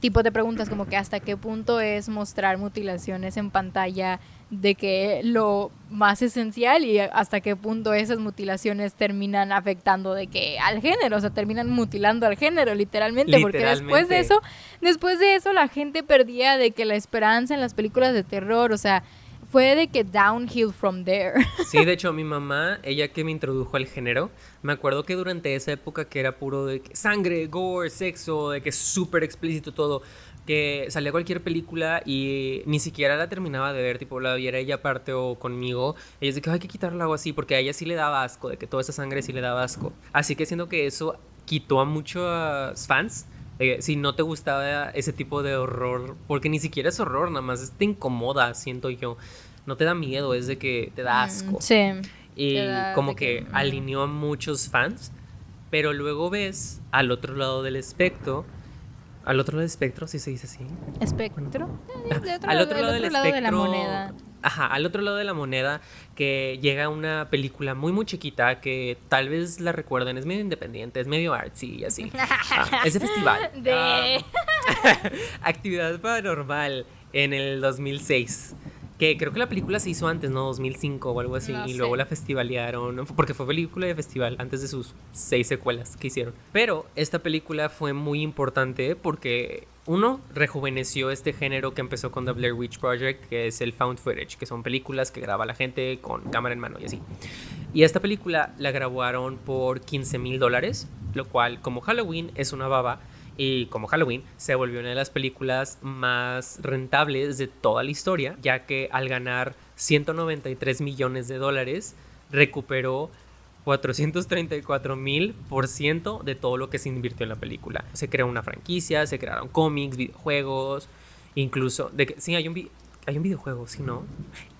tipo te preguntas como que hasta qué punto es mostrar mutilaciones en pantalla de que lo más esencial y hasta qué punto esas mutilaciones terminan afectando de que al género, o sea, terminan mutilando al género literalmente, porque después de eso, después de eso la gente perdía de que la esperanza en las películas de terror, o sea, fue de que downhill from there. Sí, de hecho, mi mamá, ella que me introdujo al género, me acuerdo que durante esa época que era puro de que sangre, gore, sexo, de que es súper explícito todo, que salía cualquier película y ni siquiera la terminaba de ver, tipo, la viera ella aparte o conmigo, ella es de que "Ay, hay que quitarla o así, porque a ella sí le daba asco, de que toda esa sangre sí le daba asco. Así que siento que eso quitó a muchos fans. que si no te gustaba ese tipo de horror, porque ni siquiera es horror, nada más te incomoda, siento yo. No te da miedo, es de que te da asco. Sí. Y da como que, que, mm. alineó a muchos fans, pero luego ves al otro lado del espectro, al otro lado del espectro, si se dice así. Espectro. Eh, de otro al lado- otro del lado del otro lado de la moneda. Ajá, al otro lado de la moneda que llega una película muy muy chiquita que tal vez la recuerden, es medio independiente, es medio artsy y así. Ah, es de festival. De Ah, Actividad paranormal en el 2006. Que creo que la película se hizo antes, ¿no? 2005 o algo así. No y sé. luego la festivalearon. Porque fue película de festival antes de sus seis secuelas que hicieron. Pero esta película fue muy importante porque, uno, rejuveneció este género que empezó con The Blair Witch Project, que es el found footage, que son películas que graba la gente con cámara en mano y así. Y esta película la grabaron por 15 mil dólares, lo cual, como Halloween es una baba, y como Halloween se volvió una de las películas más rentables de toda la historia, ya que al ganar 193 millones de dólares, recuperó 434 mil por ciento de todo lo que se invirtió en la película. Se creó una franquicia, se crearon cómics, videojuegos, incluso... De que, sí, hay un, vi- hay un videojuego, ¿sí no?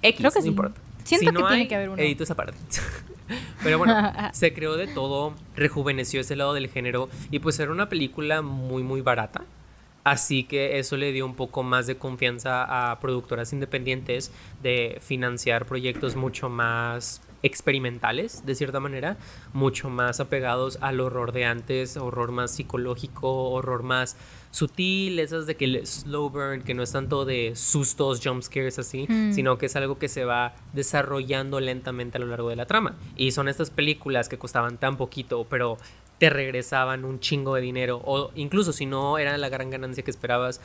X, Creo que no sí. importa. Siento Si que tiene que haber uno. edito esa parte. Pero bueno, se creó de todo, rejuveneció ese lado del género y pues era una película muy muy barata. Así que eso le dio un poco más de confianza a productoras independientes de financiar proyectos mucho más experimentales, de cierta manera, mucho más apegados al horror de antes, horror más psicológico, horror más sutil, esas de que el slow burn, que no es tanto de sustos, jump scares así, Mm. sino que es algo que se va desarrollando lentamente a lo largo de la trama. Y son estas películas que costaban tan poquito, pero te regresaban un chingo de dinero, o incluso si no era la gran ganancia que esperabas,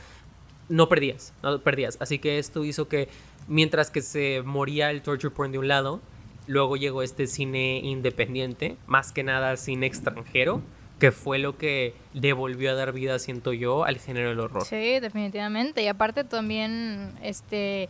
no perdías, no perdías. Así que esto hizo que mientras que se moría el torture porn de un lado, luego llegó este cine independiente, más que nada cine extranjero, que fue lo que devolvió a dar vida, siento yo, al género del horror. Sí, definitivamente. Y aparte también este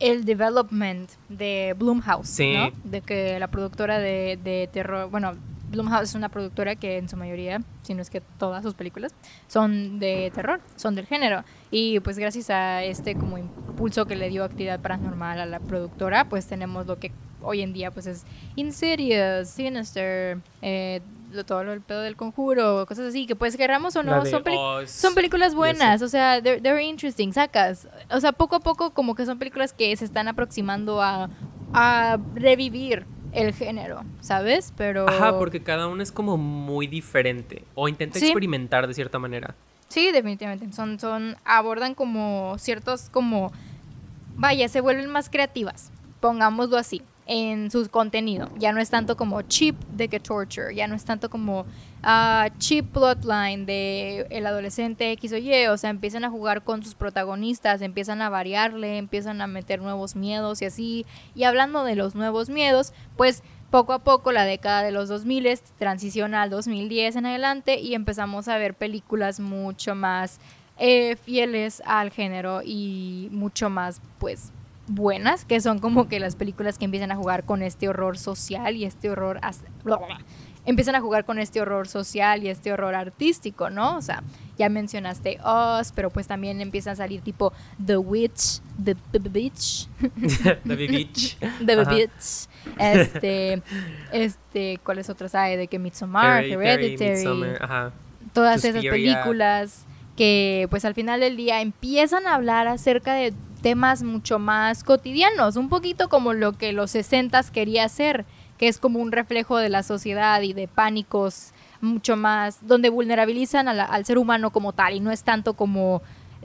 el development de Blumhouse, Sí. ¿no? De que la productora de, de terror, bueno, Blumhouse es una productora que en su mayoría, si no es que todas sus películas, son de terror, son del género. Y pues gracias a este como impulso que le dio actividad paranormal a la productora, pues tenemos lo que hoy en día pues es Insidious, Sinister, eh, todo lo- el pedo del conjuro, cosas así, que pues querramos o no, son, Oz son películas buenas, o sea, they're, they're interesting, sacas. O sea, poco a poco como que son películas que se están aproximando a, a revivir el género, ¿sabes? Pero... Ajá, porque cada uno es como muy diferente o intenta Sí. experimentar de cierta manera. Sí, definitivamente. Son, son, abordan como ciertos, como, vaya, se vuelven más creativas, pongámoslo así, en su contenido. Ya no es tanto como cheap de que torture, ya no es tanto como ah, cheap plotline de el adolescente X o Y, o sea, empiezan a jugar con sus protagonistas, empiezan a variarle, empiezan a meter nuevos miedos y así. Y hablando de los nuevos miedos, pues poco a poco la década de los 2000 transiciona al 2010 en adelante y empezamos a ver películas mucho más eh, fieles al género y mucho más pues buenas, que son como que las películas que empiezan a jugar con este horror social y este horror empiezan a jugar con este horror social y este horror artístico, ¿no? O sea, ya mencionaste Us, pero pues también empiezan a salir tipo The Witch, The Bitch, David Beach. The Ajá. Bitch, este, este, ¿cuáles otras hay? De que Midsommar, Hereditary, Midsommar, ajá. todas esas películas que pues al final del día empiezan a hablar acerca de temas mucho más cotidianos, un poquito como lo que los 60 quería hacer, que es como un reflejo de la sociedad y de pánicos mucho más, donde vulnerabilizan al ser humano como tal y no es tanto como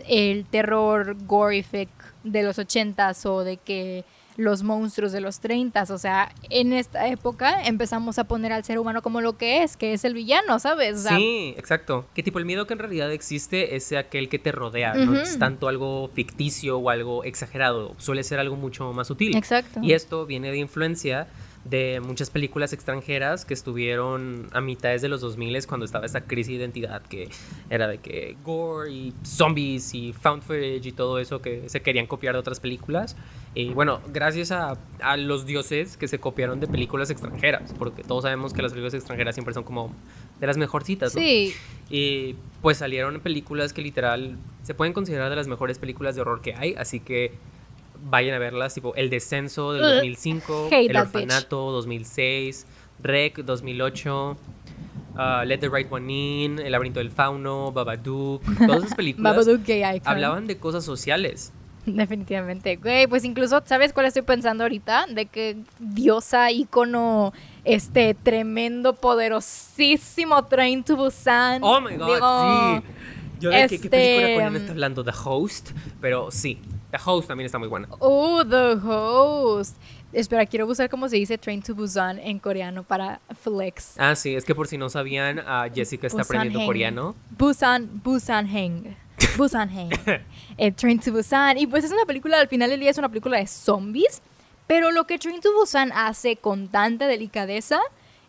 el terror gorific de los 80s o de que los monstruos de los 30s, o sea, en esta época empezamos a poner al ser humano como lo que es, que es el villano, ¿sabes? O sea, Sí, exacto. Que tipo el miedo que en realidad existe es aquel que te rodea, no es tanto algo ficticio o algo exagerado, suele ser algo mucho más sutil. Exacto. Y esto viene de influencia de muchas películas extranjeras que estuvieron a mitades de los 2000 cuando estaba esta crisis de identidad que era de que gore y zombies y found footage y todo eso que se querían copiar de otras películas. Y bueno, gracias a, a los dioses que se copiaron de películas extranjeras, porque todos sabemos que las películas extranjeras siempre son como de las mejorcitas, ¿no? Sí, Y pues salieron películas que literal se pueden considerar de las mejores películas de horror que hay, así que vayan a verlas, tipo El Descenso del Ugh, 2005, hate El Orfanato 2006, Rec 2008, uh, Let the Right One In, El Laberinto del Fauno, Babadook, todas esas películas Babadook hablaban de cosas sociales. Definitivamente. Güey, pues incluso, ¿sabes cuál estoy pensando ahorita? De que diosa, ícono, este tremendo, poderosísimo Train to Busan. Oh my god, Digo, sí. Yo de qué, qué película Este, coreana está hablando, The Host, pero sí, The Host también está muy buena. Oh, The Host. Espera, quiero buscar cómo se dice Train to Busan en coreano para flex. Ah, sí, es que por si no sabían, ah, Jessica está aprendiendo coreano. Busan, Busan Heng. Busan Heng. Eh, Train to Busan. Y pues es una película, al final del día es una película de zombies. Pero lo que Train to Busan hace con tanta delicadeza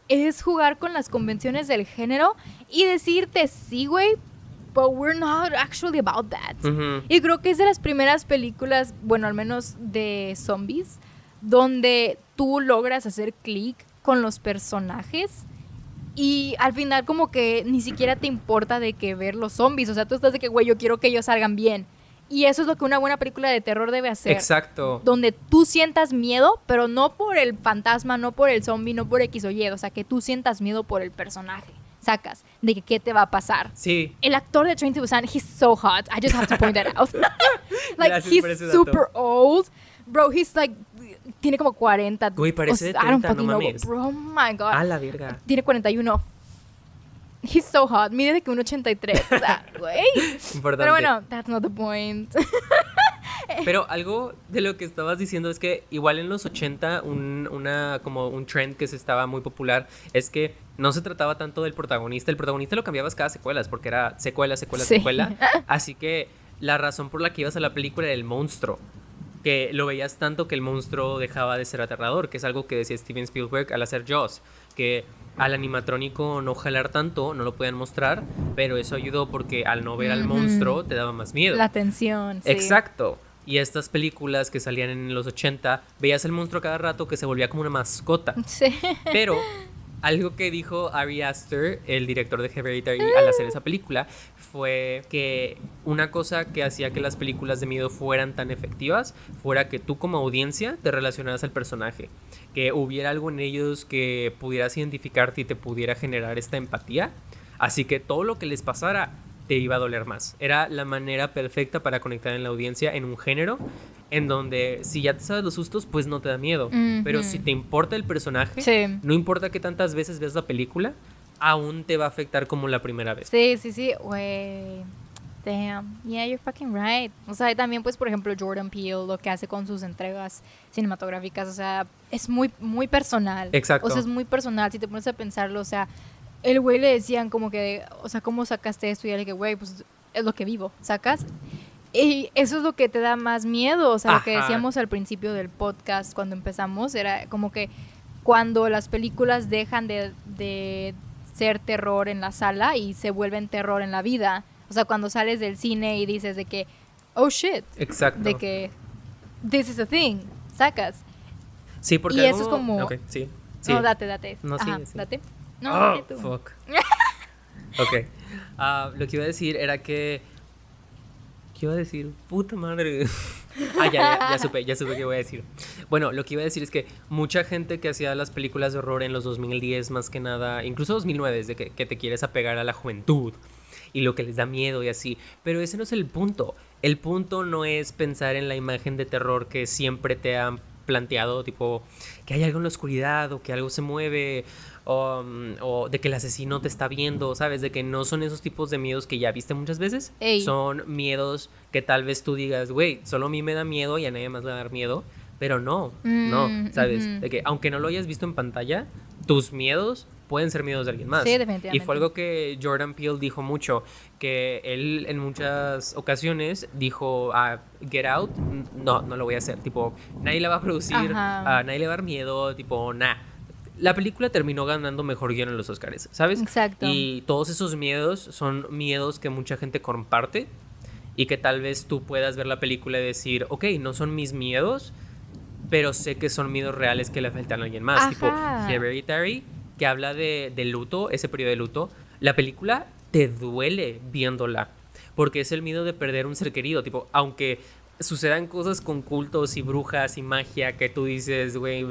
es jugar con las convenciones del género y decirte, sí, güey, but we're not actually about that. Y creo que es de las primeras películas, bueno, al menos de zombies, donde tú logras hacer clic con los personajes y al final como que ni siquiera te importa de que ver los zombies, o sea, tú estás de que, güey, yo quiero que ellos salgan bien. Y eso es lo que una buena película de terror debe hacer. Exacto. Donde tú sientas miedo, pero no por el fantasma, no por el zombie, no por X o Y, o sea, que tú sientas miedo por el personaje. Sacas de que qué te va a pasar. Sí, El actor de Train to Busan, he's so hot. I just have to point that out. like Gracias he's super old. Bro, he's like tiene como 40. Güey, parece de I don't 30, no fucking know, mames. Bro, oh my god. a la verga. Tiene 41. He's so hot. Mide de que un 83. O sea, güey. Importante. Pero bueno, that's not the point. Pero algo de lo que estabas diciendo es que igual en los 80 un, una, como un trend que se estaba muy popular es que no se trataba tanto del protagonista. El protagonista lo cambiabas cada secuelas porque era secuela, secuela, Sí. secuela. Así que la razón por la que ibas a la película era el monstruo. Que lo veías tanto que el monstruo dejaba de ser aterrador, que es algo que decía Steven Spielberg al hacer Jaws. Que al animatrónico no jalar tanto, no lo podían mostrar, pero eso ayudó porque al no ver al monstruo te daba más miedo. La tensión. sí. Exacto. Y estas películas que salían en los 80, veías el monstruo cada rato que se volvía como una mascota. Sí. Pero algo que dijo Ari Aster, el director de Hereditary, al hacer esa película, fue que una cosa que hacía que las películas de miedo fueran tan efectivas fuera que tú como audiencia te relacionaras al personaje. Que hubiera algo en ellos que pudieras identificarte y te pudiera generar esta empatía. Así que todo lo que les pasara te iba a doler más. Era la manera perfecta para conectar en la audiencia en un género en donde si ya te sabes los sustos, pues no te da miedo. Pero si te importa el personaje, Sí. no importa que tantas veces veas la película, aún te va a afectar como la primera vez. Sí, sí, sí, güey. Damn. Yeah, you're fucking right. O sea, y también, pues, por ejemplo, Jordan Peele, lo que hace con sus entregas cinematográficas, o sea, es muy, muy personal. Exacto. O sea, es muy personal. Si te pones a pensarlo, o sea, el güey le decían como que, o sea, ¿cómo sacaste esto? Y él que, güey, pues, es lo que vivo, ¿sacas? Y eso es lo que te da más miedo. O sea, lo que decíamos al principio del podcast cuando empezamos, era como que cuando las películas dejan de, de ser terror en la sala y se vuelven terror en la vida. O sea, cuando sales del cine y dices de que, oh shit, Exacto. de que this is a thing, sacas. sí, porque y eso es como- Ok, sí. sí. No, date, date. No, Ajá, sí. date. No, Oh, date tú. fuck. ok. Ah, lo que iba a decir era que. ¿Qué iba a decir? Puta madre. ah, ya, ya, ya supe, ya supe qué voy a decir. Bueno, lo que iba a decir es que mucha gente que hacía las películas de horror en los 2010, más que nada, incluso 2009, es de que, que te quieres apegar a la juventud y lo que les da miedo y así. Pero ese no es el punto. El punto no es pensar en la imagen de terror que siempre te han planteado, tipo, que hay algo en la oscuridad o que algo se mueve o, mm, o de que el asesino te está viendo, ¿sabes? De que no son esos tipos de miedos que ya viste muchas veces. Ey. Son miedos que tal vez tú digas, güey, solo a mí me da miedo y a nadie más le va a dar miedo. Pero no, no, Mm, ¿sabes? De que aunque no lo hayas visto en pantalla, tus miedos pueden ser miedos de alguien más. Sí, Y definitivamente. fue algo que Jordan Peele dijo mucho, que él en muchas ocasiones dijo, ah, Get Out, no, no lo voy a hacer, tipo, nadie la va a producir, ah, nadie le va a dar miedo, tipo, nah. La película terminó ganando mejor guion en los Oscars, ¿sabes? Exacto. Y todos esos miedos son miedos que mucha gente comparte y que tal vez tú puedas ver la película y decir, ok, no son mis miedos, pero sé que son miedos reales que le afectan a alguien más. Tipo, Ajá. Hereditary, que habla de, de luto, ese periodo de luto. La película te duele viéndola, porque es el miedo de perder un ser querido. Tipo, aunque sucedan cosas con cultos y brujas y magia que tú dices, güey,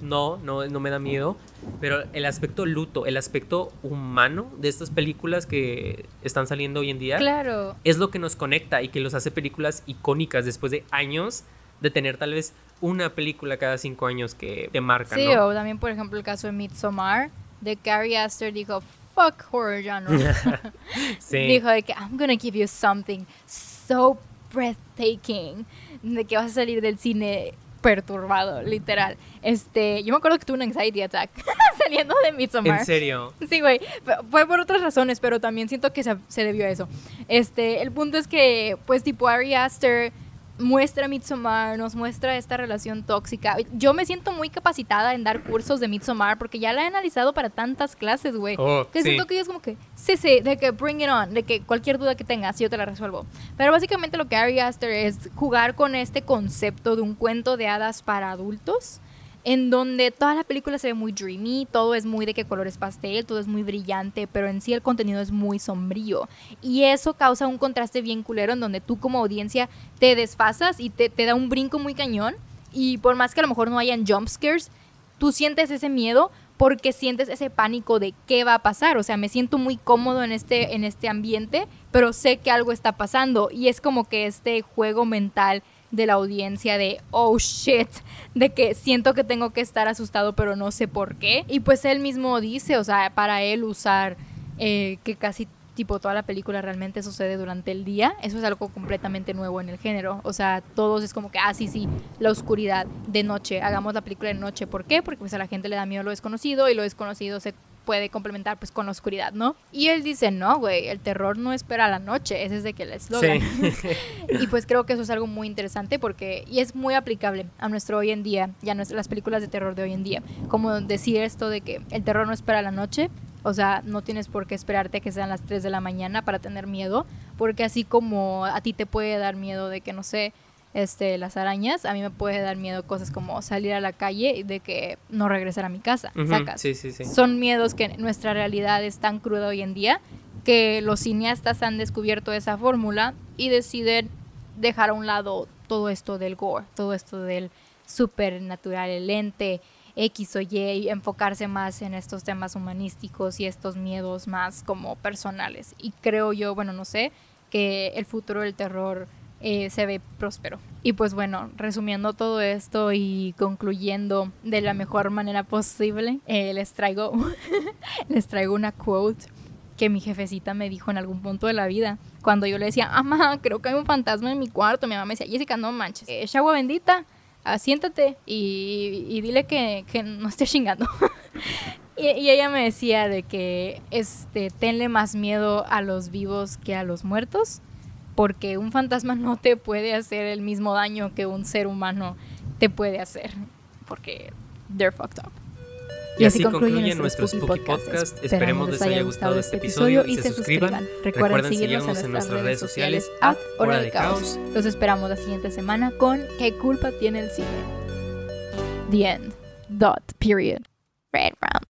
no, no, no me da miedo. Pero el aspecto luto, el aspecto humano de estas películas que están saliendo hoy en día Claro. es lo que nos conecta y que los hace películas icónicas después de años de tener tal vez una película cada cinco años que te marca, Sí, ¿no? o también, por ejemplo, el caso de Midsommar, de Carrie Aster dijo, fuck fuck horror genre. sí. Dijo de que I'm gonna give you something so breathtaking. De que vas a salir del cine perturbado, literal. Este, yo me acuerdo que tuve un anxiety attack saliendo de Midsommar. ¿En serio? Sí, güey. Fue por otras razones, pero también siento que se, se, debió a eso. Este, el punto es que, pues, tipo, Ari Aster muestra Midsommar, nos muestra esta relación tóxica. Yo me siento muy capacitada en dar cursos de Midsommar porque ya la he analizado para tantas clases, güey. Oh, que sí. siento que es como que, sí, sí, de que bring it on, de que cualquier duda que tengas, yo te la resuelvo. Pero básicamente lo que Ari Aster es jugar con este concepto de un cuento de hadas para adultos en donde toda la película se ve muy dreamy, todo es muy de que colores pastel, todo es muy brillante, pero en sí el contenido es muy sombrío. Y eso causa un contraste bien culero en donde tú como audiencia te desfasas y te, te da un brinco muy cañón. Y por más que a lo mejor no hayan jump scares, tú sientes ese miedo porque sientes ese pánico de qué va a pasar. O sea, me siento muy cómodo en este, en este ambiente, pero sé que algo está pasando. Y es como que este juego mental de la audiencia de oh shit, de que siento que tengo que estar asustado pero no sé por qué. Y pues él mismo dice, o sea, para él usar eh, que casi tipo toda la película realmente sucede durante el día, eso es algo completamente nuevo en el género. O sea, todos es como que, ah, sí, sí, la oscuridad de noche, hagamos la película de noche. ¿Por qué? Porque pues a la gente le da miedo lo desconocido y lo desconocido se puede complementar pues con la oscuridad, ¿no? Y él dice, no, güey, el terror no espera la noche, ese es de que el eslogan. Sí. y pues creo que eso es algo muy interesante porque, y es muy aplicable a nuestro hoy en día, y a nuestras, las películas de terror de hoy en día. Como decir esto de que el terror no espera la noche, o sea, no tienes por qué esperarte a que sean las 3 de la mañana para tener miedo, porque así como a ti te puede dar miedo de que, no sé, este, las arañas, a mí me puede dar miedo cosas como salir a la calle y de que no regresar a mi casa, sacas. Sí, sí, sí. Son miedos que nuestra realidad es tan cruda hoy en día que los cineastas han descubierto esa fórmula y deciden dejar a un lado todo esto del gore, todo esto del supernatural, el ente X o Y, y enfocarse más en estos temas humanísticos y estos miedos más como personales. Y creo yo, bueno, no sé, que el futuro del terror eh, se ve próspero. Y pues bueno, resumiendo todo esto y concluyendo de la mejor manera posible, eh, les traigo les traigo una quote que mi jefecita me dijo en algún punto de la vida. Cuando yo le decía, mamá, creo que hay un fantasma en mi cuarto, mi mamá me decía, Jessica, no manches, es agua bendita, asiéntate y, dile que, que no esté chingando. y, y ella me decía de que este, tenle más miedo a los vivos que a los muertos porque un fantasma no te puede hacer el mismo daño que un ser humano te puede hacer, porque they're fucked up. Y así concluye nuestro Spooky Podcast. Esperemos les haya gustado este episodio y se suscriban. Recuerden seguirnos en nuestras redes sociales at Hora de Caos. Los esperamos la siguiente semana con ¿Qué culpa tiene el cine? The end. Dot. Period. Red round.